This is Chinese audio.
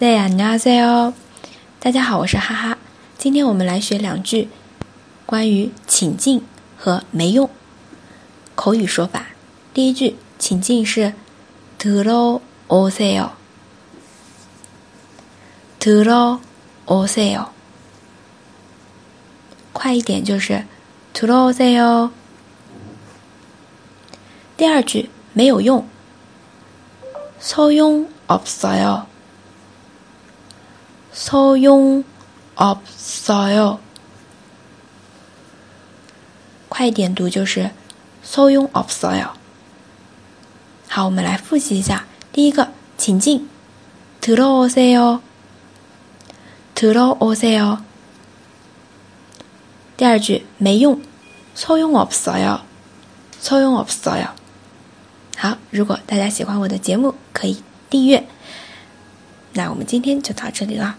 네安녕하세 요。 大家好，我是哈哈。今天我们来学两句关于请进和没用口语说法。第一句，请进是들어오세 요， 들어오세 요。 快一点就是들어오세 요。 第二句没有用，소용없어 요。 소용없어 요， 快一点读就是소용없어 요。 好，我们来复习一下。第一个，请进，들어오세 요， 들어오세 요。 第二句没用，소용없어 요， 소용없어 요。 好，如果大家喜欢我的节目，可以订阅。 那我们今天就到这里了。